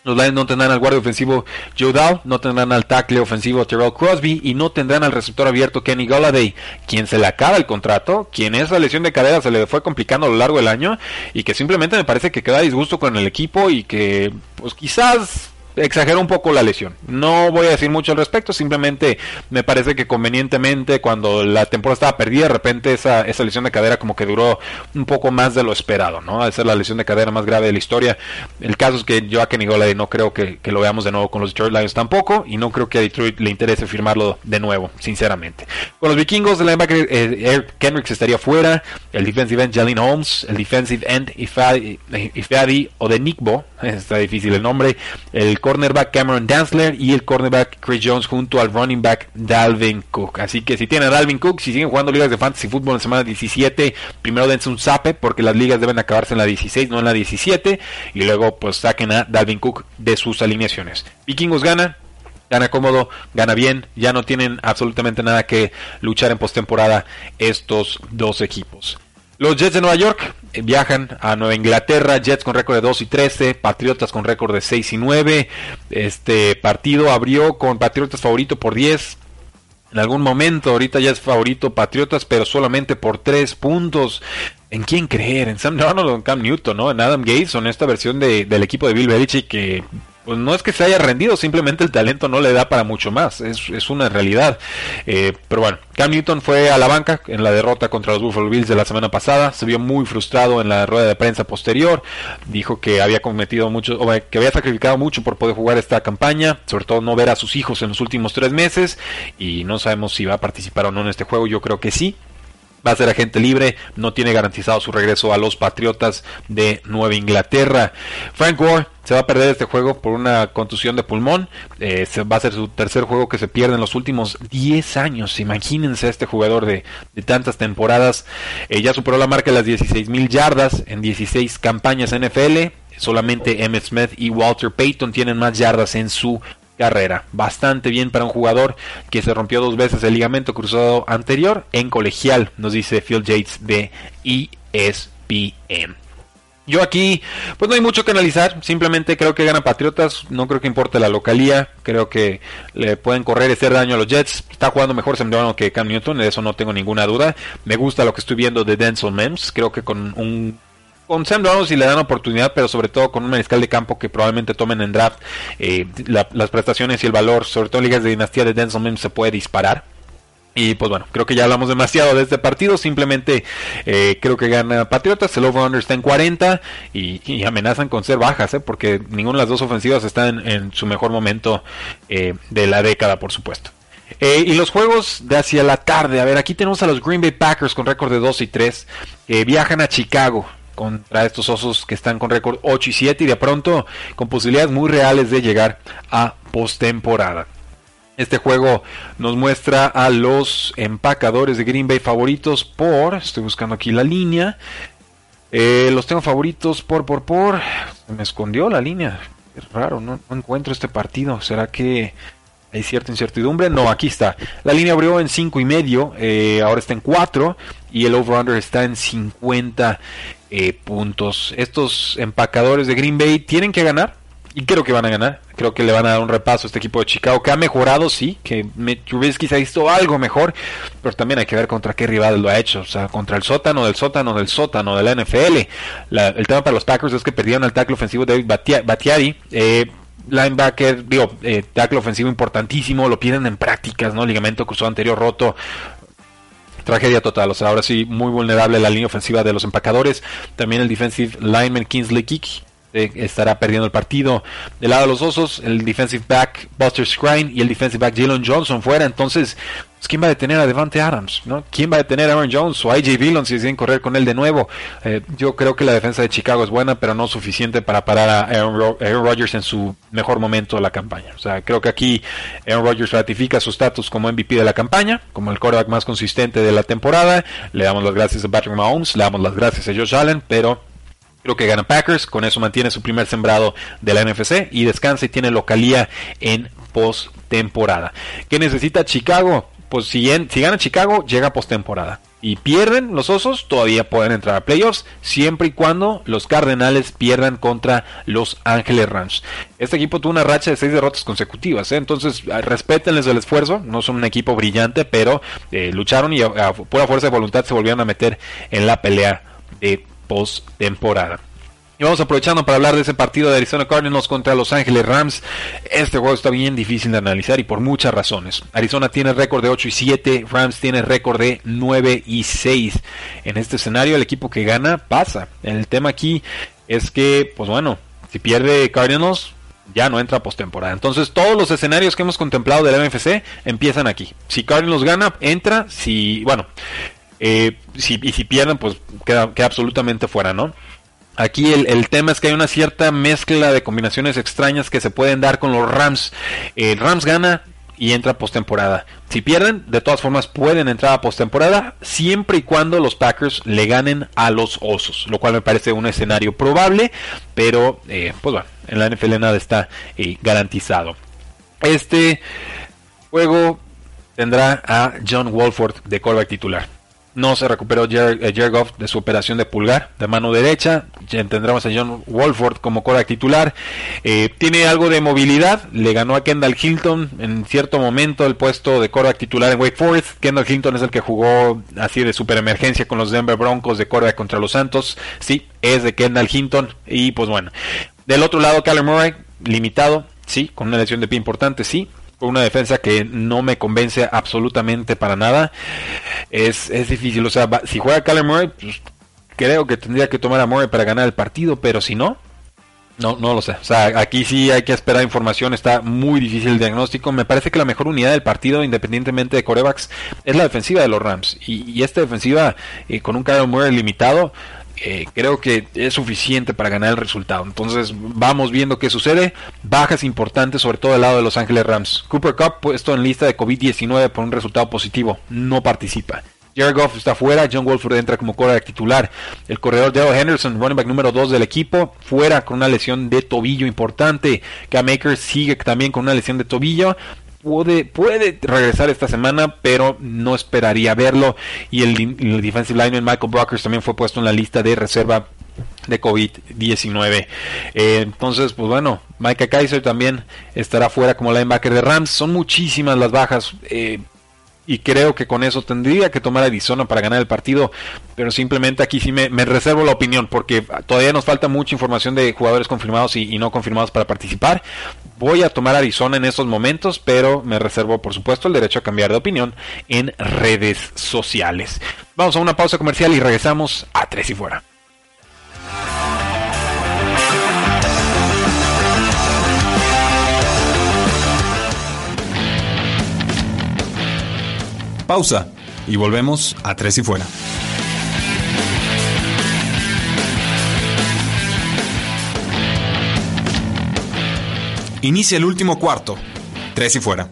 Los Lions no tendrán al guardia ofensivo Joe Dow, no tendrán al tackle ofensivo Terrell Crosby y no tendrán al receptor abierto Kenny Galladay, quien se le acaba el contrato, quien esa lesión de cadera se le fue complicando a lo largo del año y que simplemente me parece que queda disgusto con el equipo y que pues quizás exagero un poco la lesión. No voy a decir mucho al respecto, simplemente me parece que convenientemente cuando la temporada estaba perdida, de repente esa, esa lesión de cadera como que duró un poco más de lo esperado, ¿no? A ser la lesión de cadera más grave de la historia. El caso es que yo a Kenny Golladay no creo que, lo veamos de nuevo con los Detroit Lions tampoco, y no creo que a Detroit le interese firmarlo de nuevo, sinceramente. Con los vikingos, el linebacker eh, Eric Kendricks estaría fuera, el defensive end Jalen Holmes, el defensive end Ifadi o de Nickbo, está difícil el nombre, el cornerback Cameron Danzler y el cornerback Chris Jones junto al running back Dalvin Cook. Así que si tienen a Dalvin Cook, si siguen jugando ligas de fantasy fútbol en semana 17, primero dense un zape porque las ligas deben acabarse en la 16, no en la 17, y luego pues saquen a Dalvin Cook de sus alineaciones. Vikingos gana, gana cómodo, gana bien, ya no tienen absolutamente nada que luchar en postemporada estos dos equipos. Los Jets de Nueva York eh, viajan a Nueva Inglaterra, Jets con récord de 2 y 13, Patriotas con récord de 6 y 9. Este partido abrió con Patriotas favorito por 10. En algún momento, ahorita ya es favorito Patriotas, pero solamente por 3 puntos. ¿En quién creer? ¿En Sam Darnold o en Cam Newton? ¿no? En Adam Gates en esta versión de, del equipo de Bill Belichick que pues no es que se haya rendido, simplemente el talento no le da para mucho más, es, una realidad. Eh, pero bueno, Cam Newton fue a la banca en la derrota contra los Buffalo Bills de la semana pasada, se vio muy frustrado en la rueda de prensa posterior, dijo que había cometido mucho, o que había sacrificado mucho por poder jugar esta campaña, sobre todo no ver a sus hijos en los últimos tres meses, y no sabemos si va a participar o no en este juego, yo creo que sí, va a ser agente libre, no tiene garantizado su regreso a los Patriotas de Nueva Inglaterra. Frank Gore se va a perder este juego por una contusión de pulmón. Eh, va a ser su tercer juego que se pierde en los últimos 10 años. Imagínense a este jugador de, tantas temporadas. Eh, ya superó la marca de las 16 mil yardas en 16 campañas NFL. Solamente Emmett Smith y Walter Payton tienen más yardas en su carrera. Bastante bien para un jugador que se rompió dos veces el ligamento cruzado anterior en colegial, nos dice Phil Yates de ESPN. Yo aquí, pues no hay mucho que analizar, simplemente creo que gana Patriotas, no creo que importe la localía, creo que le pueden correr y hacer daño a los Jets, está jugando mejor Sam que Cam Newton, de eso no tengo ninguna duda, me gusta lo que estoy viendo de Denzel Mims, creo que con un con Sam Darnold si le dan oportunidad, pero sobre todo con un mariscal de campo que probablemente tomen en draft, eh, las prestaciones y el valor, sobre todo en ligas de dinastía de Denzel Mims, se puede disparar. Y pues bueno, creo que ya hablamos demasiado de este partido. Simplemente eh, creo que gana Patriotas. El over-under está en 40 y, amenazan con ser bajas, ¿eh? porque ninguna de las dos ofensivas está en, su mejor momento de la década, por supuesto. y los juegos de hacia la tarde. A ver, aquí tenemos a los Green Bay Packers con récord de 2 y 3. viajan a Chicago contra estos osos que están con récord 8 y 7 y de pronto con posibilidades muy reales de llegar a postemporada. Este juego nos muestra a los empacadores de Green Bay favoritos por, estoy buscando aquí la línea, Eh, los tengo favoritos por, por, por. Se me escondió la línea. Es raro, no, encuentro este partido. ¿Será que hay cierta incertidumbre? No, aquí está. La línea abrió en 5 y medio, eh, ahora está en 4 y el over-under está en 50 eh, puntos. Estos empacadores de Green Bay tienen que ganar y creo que van a ganar. Creo que le van a dar un repaso a este equipo de Chicago, que ha mejorado, sí, que Trubisky se ha visto algo mejor, pero también hay que ver contra qué rival lo ha hecho. O sea, contra el sótano del sótano del sótano de la NFL. el tema para los Packers es que perdieron el tackle ofensivo David Batiari. Eh, linebacker, digo, eh, tackle ofensivo importantísimo, lo piden en prácticas, ¿no? Ligamento cruzado anterior roto, tragedia total. O sea, ahora sí, muy vulnerable la línea ofensiva de los empacadores. También el defensive lineman Kingsley Kick estará perdiendo el partido. Del lado de los osos, el defensive back Buster Scrine y el defensive back Jalen Johnson fuera. Entonces, pues, ¿quién va a detener a Devante Adams? ¿no? ¿Quién va a detener a Aaron Jones o a AJ Dillon si deciden correr con él de nuevo? Eh, yo creo que la defensa de Chicago es buena, pero no suficiente para parar a Aaron, Rodgers en su mejor momento de la campaña. O sea, creo que aquí Aaron Rodgers ratifica su estatus como MVP de la campaña, como el quarterback más consistente de la temporada. Le damos las gracias a Patrick Mahomes, le damos las gracias a Josh Allen, pero Creo que gana Packers, con eso mantiene su primer sembrado de la NFC y descansa y tiene localía en postemporada. ¿Qué necesita Chicago? Pues si, gana Chicago, llega postemporada. Y pierden los osos, todavía pueden entrar a playoffs, siempre y cuando los Cardenales pierdan contra los Ángeles Rams. Este equipo tuvo una racha de seis derrotas consecutivas, ¿eh? entonces ah, respétenles el esfuerzo, no son un equipo brillante, pero eh, lucharon y a, a pura fuerza de voluntad se volvieron a meter en la pelea de post-temporada. Y vamos aprovechando para hablar de ese partido de Arizona Cardinals contra Los Ángeles Rams. Este juego está bien difícil de analizar y por muchas razones. Arizona tiene récord de 8 y 7, Rams tiene récord de 9 y 6. En este escenario el equipo que gana pasa. El tema aquí es que, pues bueno, si pierde Cardinals, ya no entra postemporada. Entonces todos los escenarios que hemos contemplado del MFC empiezan aquí. Si Cardinals gana, entra. Si, bueno, eh, si, y si pierden, pues queda, absolutamente fuera, ¿no? Aquí el, tema es que hay una cierta mezcla de combinaciones extrañas que se pueden dar con los Rams. El Rams gana y entra postemporada. Si pierden, de todas formas pueden entrar a postemporada siempre y cuando los Packers le ganen a los Osos, lo cual me parece un escenario probable, pero eh, pues bueno, en la NFL nada está eh, garantizado. Este juego tendrá a John Wolford de quarterback titular. No se recuperó Jared, eh, de su operación de pulgar de mano derecha. Tendremos a John Wolford como cora titular. Eh, tiene algo de movilidad. Le ganó a Kendall Hilton en cierto momento el puesto de cora titular en Wake Forest. Kendall Hilton es el que jugó así de super emergencia con los Denver Broncos de cora contra los Santos. Sí, es de Kendall Hinton. Y pues bueno. Del otro lado, Callum Murray, limitado. Sí, con una lesión de pie importante, sí una defensa que no me convence absolutamente para nada. Es, es difícil, o sea, si juega Kyler Murray, pues, creo que tendría que tomar a Murray para ganar el partido, pero si no, no, no lo sé. O sea, aquí sí hay que esperar información. Está muy difícil el diagnóstico. Me parece que la mejor unidad del partido, independientemente de corebacks, es la defensiva de los Rams. Y, esta defensiva, eh, con un Kyler Murray limitado, eh, creo que es suficiente para ganar el resultado. Entonces vamos viendo qué sucede. Bajas importantes, sobre todo del lado de Los Ángeles Rams. Cooper Cup puesto en lista de COVID-19 por un resultado positivo. No participa. Jared Goff está fuera, John Wolford entra como quarterback titular. El corredor Dale Henderson, running back número 2 del equipo, fuera con una lesión de tobillo importante. Cam Akers sigue también con una lesión de tobillo puede, puede regresar esta semana, pero no esperaría verlo. Y el, defensive lineman Michael Brockers también fue puesto en la lista de reserva de COVID-19. Eh, entonces, pues bueno, Micah Kaiser también estará fuera como linebacker de Rams. Son muchísimas las bajas. Eh, y creo que con eso tendría que tomar Arizona para ganar el partido, pero simplemente aquí sí me, reservo la opinión porque todavía nos falta mucha información de jugadores confirmados y, no confirmados para participar. Voy a tomar Arizona en estos momentos, pero me reservo por supuesto el derecho a cambiar de opinión en redes sociales. Vamos a una pausa comercial y regresamos a Tres y Fuera.
Pausa y volvemos a Tres y Fuera. Inicia el último cuarto. Tres y fuera.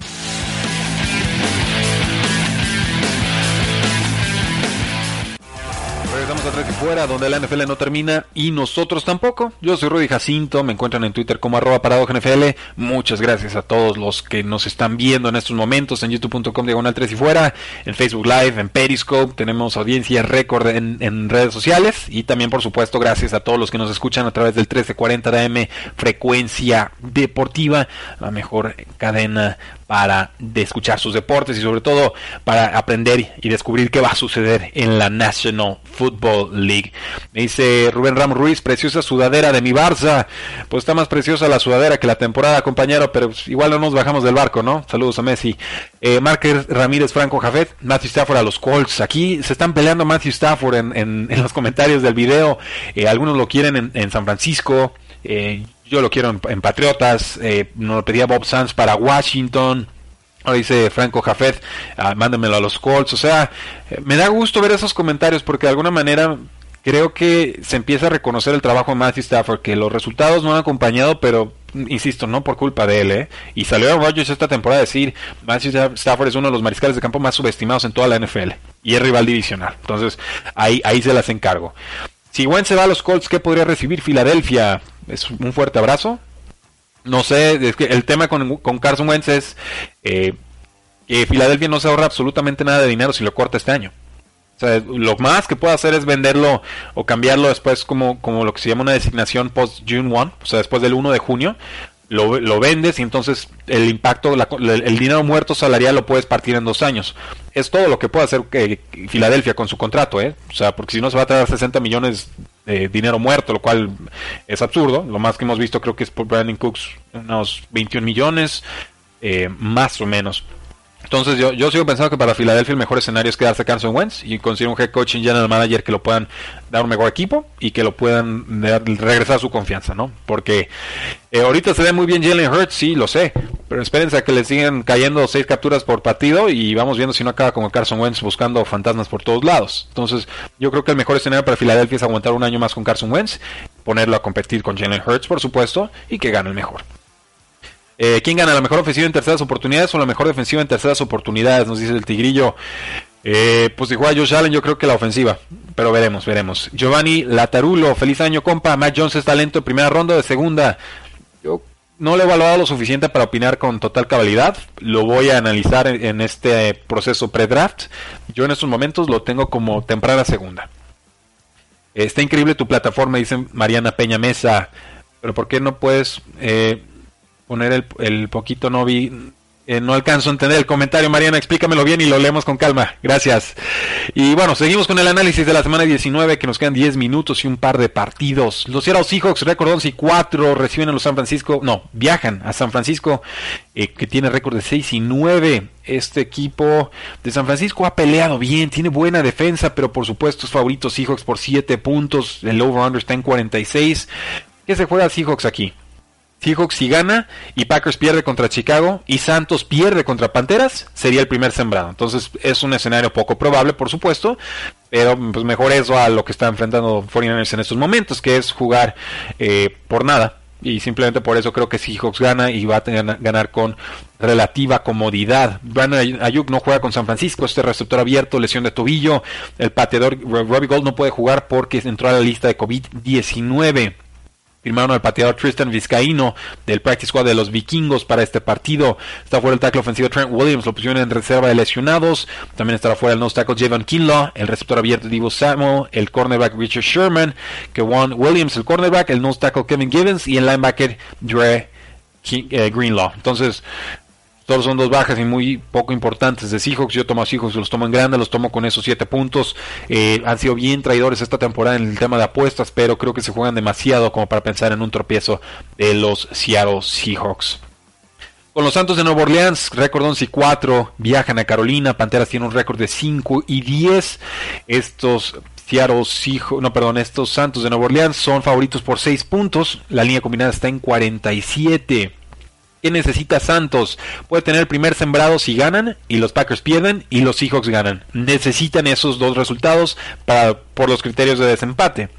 Tres y Fuera, donde la NFL no termina y nosotros tampoco. Yo soy Rudy Jacinto, me encuentran en Twitter como arroba NFL. Muchas gracias a todos los que nos están viendo en estos momentos en youtube.com diagonal 3 y Fuera, en Facebook Live, en Periscope. Tenemos audiencia récord en, en, redes sociales y también, por supuesto, gracias a todos los que nos escuchan a través del 1340 de AM Frecuencia Deportiva, la mejor cadena para escuchar sus deportes y sobre todo para aprender y descubrir qué va a suceder en la National Football League. Me dice Rubén Ramos Ruiz, preciosa sudadera de mi Barça. Pues está más preciosa la sudadera que la temporada, compañero, pero pues igual no nos bajamos del barco, ¿no? Saludos a Messi. Eh, Márquez Ramírez Franco Jafet, Matthew Stafford a los Colts. Aquí se están peleando Matthew Stafford en, los comentarios del video. Eh, algunos lo quieren en, en San Francisco. Eh, yo lo quiero en, Patriotas, eh, nos lo pedía Bob Sanz para Washington. Ahora dice Franco Jafet, ah, a los Colts. O sea, eh, me da gusto ver esos comentarios porque de alguna manera creo que se empieza a reconocer el trabajo de Matthew Stafford, que los resultados no han acompañado, pero insisto, no por culpa de él, ¿eh? Y salió a Rodgers esta temporada a decir, Matthew Stafford es uno de los mariscales de campo más subestimados en toda la NFL y es rival divisional. Entonces, ahí, ahí se las encargo. Si Wentz se va a los Colts, ¿qué podría recibir Filadelfia? Es un fuerte abrazo. No sé, es que el tema con, con Carson Wentz es eh, que Filadelfia no se ahorra absolutamente nada de dinero si lo corta este año. O sea, lo más que puede hacer es venderlo o cambiarlo después como, como lo que se llama una designación post-June 1, o sea, después del 1 de junio. Lo, lo, vendes y entonces el impacto, el dinero muerto salarial lo puedes partir en dos años. Es todo lo que puede hacer que Filadelfia con su contrato, ¿eh? O sea, porque si no se va a traer 60 millones dinero muerto, lo cual es absurdo. Lo más que hemos visto creo que es por Brandon Cooks unos 21 millones, eh, más o menos. Entonces yo, yo sigo pensando que para Filadelfia el mejor escenario es quedarse Carson Wentz y conseguir un head coach y general manager que lo puedan dar un mejor equipo y que lo puedan dar, regresar su confianza, ¿no? Porque eh, ahorita se ve muy bien Jalen Hurts, sí, lo sé, pero espérense a que le sigan cayendo seis capturas por partido y vamos viendo si no acaba como Carson Wentz buscando fantasmas por todos lados. Entonces yo creo que el mejor escenario para Filadelfia es aguantar un año más con Carson Wentz, ponerlo a competir con Jalen Hurts, por supuesto, y que gane el mejor. Eh, ¿Quién gana la mejor ofensiva en terceras oportunidades o la mejor defensiva en terceras oportunidades? Nos dice el Tigrillo. Eh, pues si juega Josh Allen, yo creo que la ofensiva. Pero veremos, veremos. Giovanni Latarulo, feliz año, compa. Matt Jones es talento de primera ronda, de segunda. Yo no le he evaluado lo suficiente para opinar con total cabalidad. Lo voy a analizar en, este proceso pre-draft. Yo en estos momentos lo tengo como temprana segunda. Está increíble tu plataforma, dice Mariana Peña Mesa. Pero ¿por qué no puedes eh, poner el, poquito no vi eh, no alcanzo a entender el comentario, Mariana, explícamelo bien y lo leemos con calma. Gracias. Y bueno, seguimos con el análisis de la semana 19, que nos quedan 10 minutos y un par de partidos. Los Seattle Seahawks, récord 11 y 4, reciben a los San Francisco, no, viajan a San Francisco, eh, que tiene récord de 6 y 9. Este equipo de San Francisco ha peleado bien, tiene buena defensa, pero por supuesto es favorito Seahawks por 7 puntos. El over-under está en 46. ¿Qué se juega Seahawks aquí? Seahawks si gana y Packers pierde contra Chicago y Santos pierde contra Panteras, sería el primer sembrado. Entonces es un escenario poco probable, por supuesto, pero pues mejor eso a lo que está enfrentando 49ers en estos momentos, que es jugar eh, por nada. Y simplemente por eso creo que Seahawks gana y va a tener, ganar con relativa comodidad. Brandon Ayuk no juega con San Francisco, este receptor abierto, lesión de tobillo. El pateador Robbie Gold no puede jugar porque entró a la lista de COVID-19. Firmaron al pateador Tristan Vizcaíno del practice squad de los vikingos para este partido. Está fuera el tackle ofensivo Trent Williams, lo pusieron en reserva de lesionados. También estará fuera el nose tackle Javon Kinlaw, el receptor abierto Divo Samuel, el cornerback Richard Sherman, Kewan Williams, el cornerback, el nose tackle Kevin Gibbons y el linebacker Dre eh, Greenlaw. Entonces, todos son dos bajas y muy poco importantes de Seahawks. Yo tomo a Seahawks, los tomo en grande, los tomo con esos siete puntos. Eh, han sido bien traidores esta temporada en el tema de apuestas, pero creo que se juegan demasiado como para pensar en un tropiezo de los Seattle Seahawks. Con los Santos de Nueva Orleans, récord 11 y 4, viajan a Carolina. Panteras tiene un récord de 5 y 10. Estos Seahawks, no, perdón, estos Santos de Nueva Orleans son favoritos por 6 puntos. La línea combinada está en 47. ¿Qué necesita Santos? Puede tener el primer sembrado si ganan y los Packers pierden y los Seahawks ganan. Necesitan esos dos resultados para, por los criterios de desempate.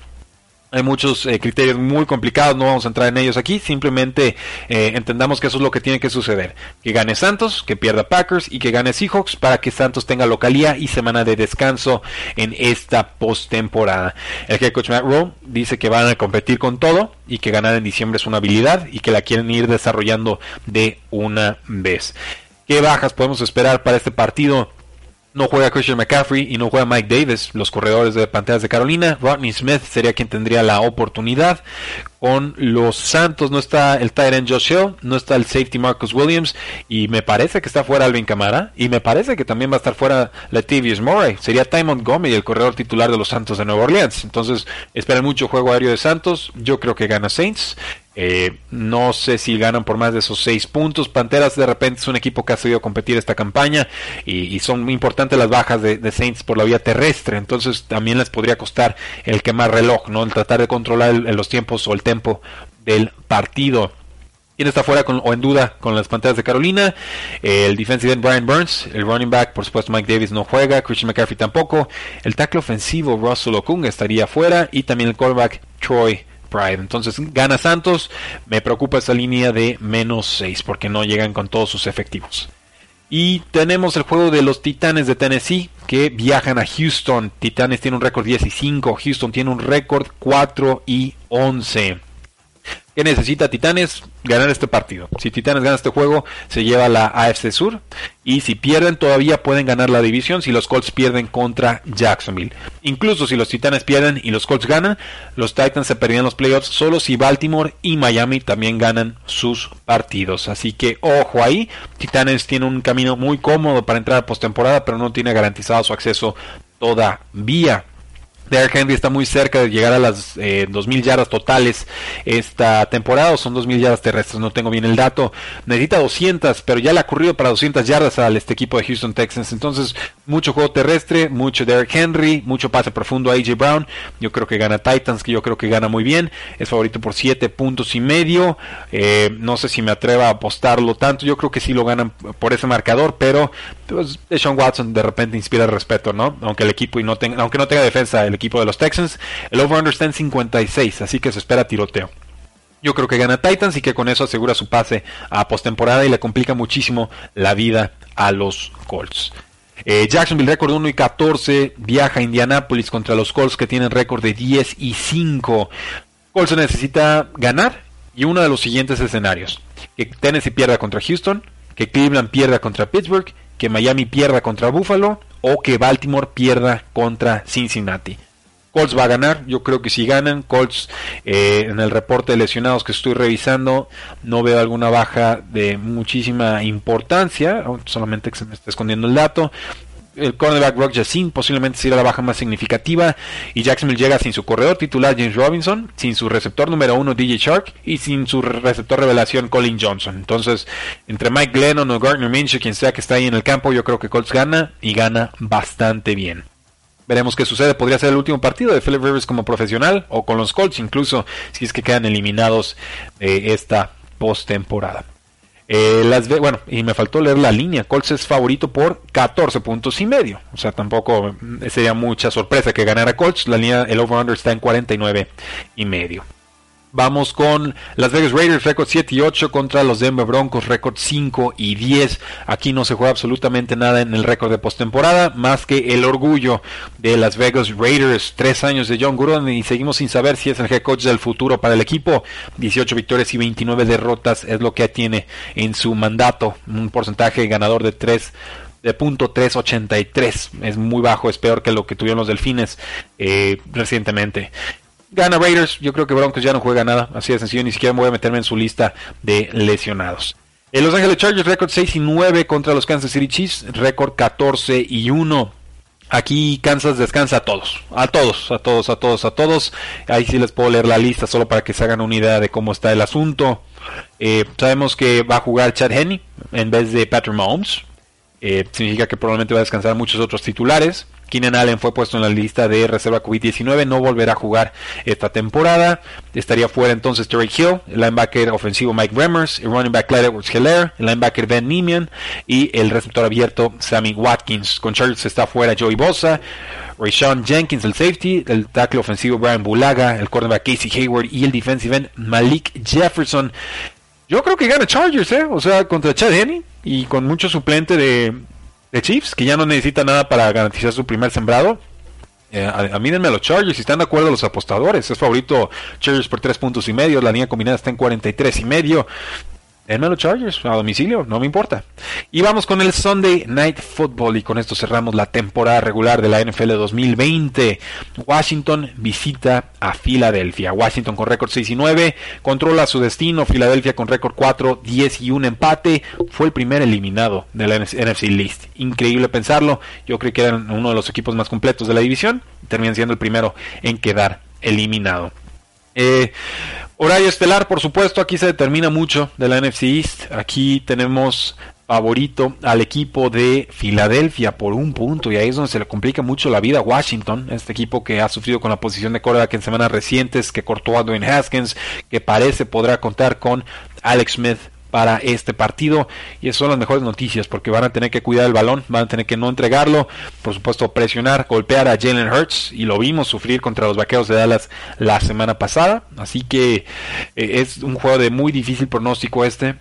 Hay muchos eh, criterios muy complicados, no vamos a entrar en ellos aquí, simplemente eh, entendamos que eso es lo que tiene que suceder. Que gane Santos, que pierda Packers y que gane Seahawks para que Santos tenga localía y semana de descanso en esta postemporada. El head coach Matt Rowe dice que van a competir con todo y que ganar en diciembre es una habilidad y que la quieren ir desarrollando de una vez. ¿Qué bajas podemos esperar para este partido? No juega Christian McCaffrey y no juega Mike Davis, los corredores de Panteras de Carolina. Rodney Smith sería quien tendría la oportunidad. Con los Santos no está el Tyrant Josh Hill, no está el safety Marcus Williams y me parece que está fuera Alvin Camara y me parece que también va a estar fuera Latavius Murray. Sería Ty Montgomery el corredor titular de los Santos de Nueva Orleans. Entonces esperen mucho juego aéreo de Santos. Yo creo que gana Saints. Eh, no sé si ganan por más de esos seis puntos. Panteras de repente es un equipo que ha sabido competir esta campaña y, son muy importantes las bajas de, Saints por la vía terrestre. Entonces también les podría costar el quemar reloj, ¿no? El tratar de controlar los tiempos o el tempo del partido. ¿Quién está fuera o en duda con las Panteras de Carolina? El defensive end Brian Burns, el running back, por supuesto Mike Davis no juega, Christian McCaffrey tampoco, el tackle ofensivo Russell Okung estaría fuera y también el quarterback Troy entonces gana Santos. Me preocupa esa línea de menos 6 porque no llegan con todos sus efectivos. Y tenemos el juego de los Titanes de Tennessee que viajan a Houston. Titanes tiene un récord 10 y 5. Houston tiene un récord 4 y 11. ¿Qué necesita Titanes? Ganar este partido. Si Titanes gana este juego, se lleva la AFC Sur. Y si pierden, todavía pueden ganar la división si los Colts pierden contra Jacksonville. Incluso si los Titanes pierden y los Colts ganan, los Titans se perdían los playoffs solo si Baltimore y Miami también ganan sus partidos. Así que ojo ahí. Titanes tiene un camino muy cómodo para entrar a postemporada, pero no tiene garantizado su acceso todavía. Derrick Henry está muy cerca de llegar a las eh, 2.000 yardas totales esta temporada, o son 2.000 yardas terrestres, no tengo bien el dato. Necesita 200, pero ya le ha corrido para 200 yardas al este equipo de Houston Texans. Entonces, mucho juego terrestre, mucho Derrick Henry, mucho pase profundo a AJ Brown. Yo creo que gana Titans, que yo creo que gana muy bien. Es favorito por 7 puntos y medio. Eh, no sé si me atreva a apostarlo tanto. Yo creo que sí lo ganan por ese marcador, pero pues, Sean Watson de repente inspira respeto, ¿no? Aunque el equipo y no tenga, aunque no tenga defensa, el equipo de los Texans. El over-under está en 56, así que se espera tiroteo. Yo creo que gana Titans y que con eso asegura su pase a postemporada y le complica muchísimo la vida a los Colts. Eh, Jacksonville récord 1 y 14 viaja a Indianapolis contra los Colts que tienen récord de 10 y 5. Colts necesita ganar y uno de los siguientes escenarios. Que Tennessee pierda contra Houston, que Cleveland pierda contra Pittsburgh, que Miami pierda contra Buffalo o que Baltimore pierda contra Cincinnati. Colts va a ganar, yo creo que si ganan, Colts eh, en el reporte de lesionados que estoy revisando no veo alguna baja de muchísima importancia, solamente que se me está escondiendo el dato. El cornerback Rock Jacin posiblemente será la baja más significativa y Jacksonville llega sin su corredor titular James Robinson, sin su receptor número uno DJ Shark y sin su receptor revelación Colin Johnson. Entonces, entre Mike Glennon o Gardner Minshew, quien sea que está ahí en el campo, yo creo que Colts gana y gana bastante bien. Veremos qué sucede. Podría ser el último partido de Philip Rivers como profesional o con los Colts, incluso si es que quedan eliminados esta postemporada. Eh, bueno, y me faltó leer la línea. Colts es favorito por 14 puntos y medio. O sea, tampoco sería mucha sorpresa que ganara Colts. La línea, el over-under está en 49 y medio. Vamos con Las Vegas Raiders, récord 7 y 8 contra los Denver Broncos, récord 5 y 10. Aquí no se juega absolutamente nada en el récord de postemporada, más que el orgullo de Las Vegas Raiders. Tres años de John Gruden y seguimos sin saber si es el head coach del futuro para el equipo. 18 victorias y 29 derrotas es lo que tiene en su mandato. Un porcentaje ganador de 3 de punto 383 es muy bajo, es peor que lo que tuvieron los delfines eh, recientemente. Gana Raiders, yo creo que Broncos ya no juega nada, así de sencillo, ni siquiera voy a meterme en su lista de lesionados. En Los Ángeles Chargers, récord 6 y 9 contra los Kansas City Chiefs, récord 14 y 1. Aquí Kansas descansa a todos, a todos, a todos, a todos, a todos. Ahí sí les puedo leer la lista solo para que se hagan una idea de cómo está el asunto. Eh, sabemos que va a jugar Chad Henney en vez de Patrick Mahomes. Eh, significa que probablemente va a descansar muchos otros titulares. Keenan Allen fue puesto en la lista de reserva COVID-19, no volverá a jugar esta temporada. Estaría fuera entonces Terry Hill, el linebacker ofensivo Mike Remmers, el running back Clyde Edwards Hilaire, el linebacker Ben Nemian y el receptor abierto Sammy Watkins. Con Chargers está fuera Joey Bosa. Rayshon Jenkins, el safety, el tackle ofensivo Brian Bulaga, el cornerback Casey Hayward y el defensive end Malik Jefferson. Yo creo que gana Chargers, ¿eh? O sea, contra Chad Henney y con mucho suplente de, de Chiefs, que ya no necesita nada para garantizar su primer sembrado. Eh, a, mí denme los Chargers, si están de acuerdo los apostadores. Es favorito Chargers por 3 puntos y medio. La línea combinada está en 43 y medio. Denme los Chargers a domicilio, no me importa. Y vamos con el Sunday Night Football y con esto cerramos la temporada regular de la NFL 2020. Washington visita a Filadelfia. Washington con récord 6 y 9, controla su destino. Filadelfia con récord 4, 10 y 1 empate. Fue el primer eliminado de la NFC List. Increíble pensarlo. Yo creo que eran uno de los equipos más completos de la división. Terminan siendo el primero en quedar eliminado. Eh, Horario estelar, por supuesto, aquí se determina mucho de la NFC East. Aquí tenemos favorito al equipo de Filadelfia por un punto y ahí es donde se le complica mucho la vida a Washington, este equipo que ha sufrido con la posición de que en semanas recientes, que cortó a Dwayne Haskins, que parece podrá contar con Alex Smith para este partido y esas son las mejores noticias porque van a tener que cuidar el balón, van a tener que no entregarlo, por supuesto presionar, golpear a Jalen Hurts y lo vimos sufrir contra los Vaqueros de Dallas la semana pasada, así que eh, es un juego de muy difícil pronóstico este.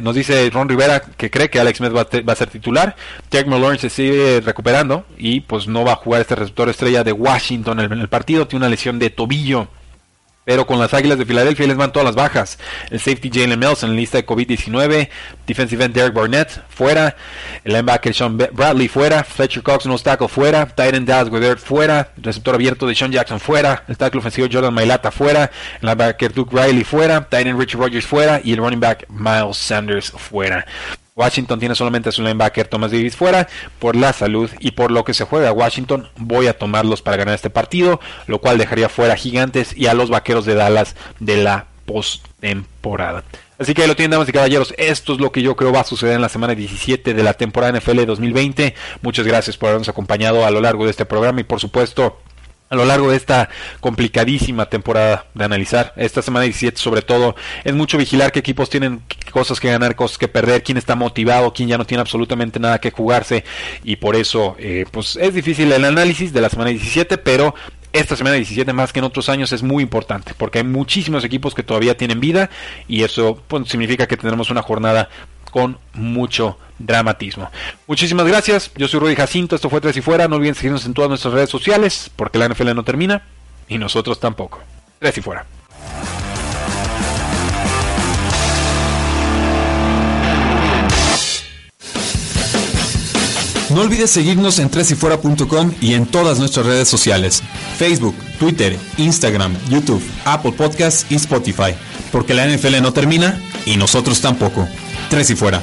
Nos dice Ron Rivera que cree que Alex Smith va a, ser titular. Jack Malone se sigue recuperando y pues no va a jugar este receptor estrella de Washington en el partido. Tiene una lesión de tobillo. Pero con las Águilas de Filadelfia les van todas las bajas. El safety Jalen Mills en la lista de COVID-19. Defensive end Derek Barnett fuera. El linebacker Sean Bradley fuera. Fletcher Cox no tackle fuera. Titan Dallas Goddard fuera. receptor abierto de Sean Jackson fuera. El tackle ofensivo Jordan Mailata fuera. El linebacker Duke Riley fuera. Titan Richard Rogers fuera. Y el running back Miles Sanders fuera. Washington tiene solamente a su linebacker Thomas Davis fuera por la salud y por lo que se juega Washington. Voy a tomarlos para ganar este partido, lo cual dejaría fuera a Gigantes y a los Vaqueros de Dallas de la postemporada. Así que ahí lo tienen, damas y caballeros. Esto es lo que yo creo va a suceder en la semana 17 de la temporada NFL 2020. Muchas gracias por habernos acompañado a lo largo de este programa y por supuesto a lo largo de esta complicadísima temporada de analizar. Esta semana 17 sobre todo es mucho vigilar qué equipos tienen cosas que ganar, cosas que perder, quién está motivado, quién ya no tiene absolutamente nada que jugarse y por eso eh, pues es difícil el análisis de la semana 17, pero esta semana 17 más que en otros años es muy importante porque hay muchísimos equipos que todavía tienen vida y eso pues, significa que tendremos una jornada con mucho dramatismo. Muchísimas gracias, yo soy Rudy Jacinto, esto fue Tres y Fuera, no olviden seguirnos en todas nuestras redes sociales, porque la NFL no termina y nosotros tampoco. Tres y Fuera.
No olvides seguirnos en tresyfuera.com y en todas nuestras redes sociales, Facebook, Twitter, Instagram, YouTube, Apple Podcasts y Spotify, porque la NFL no termina y nosotros tampoco. Tres y fuera.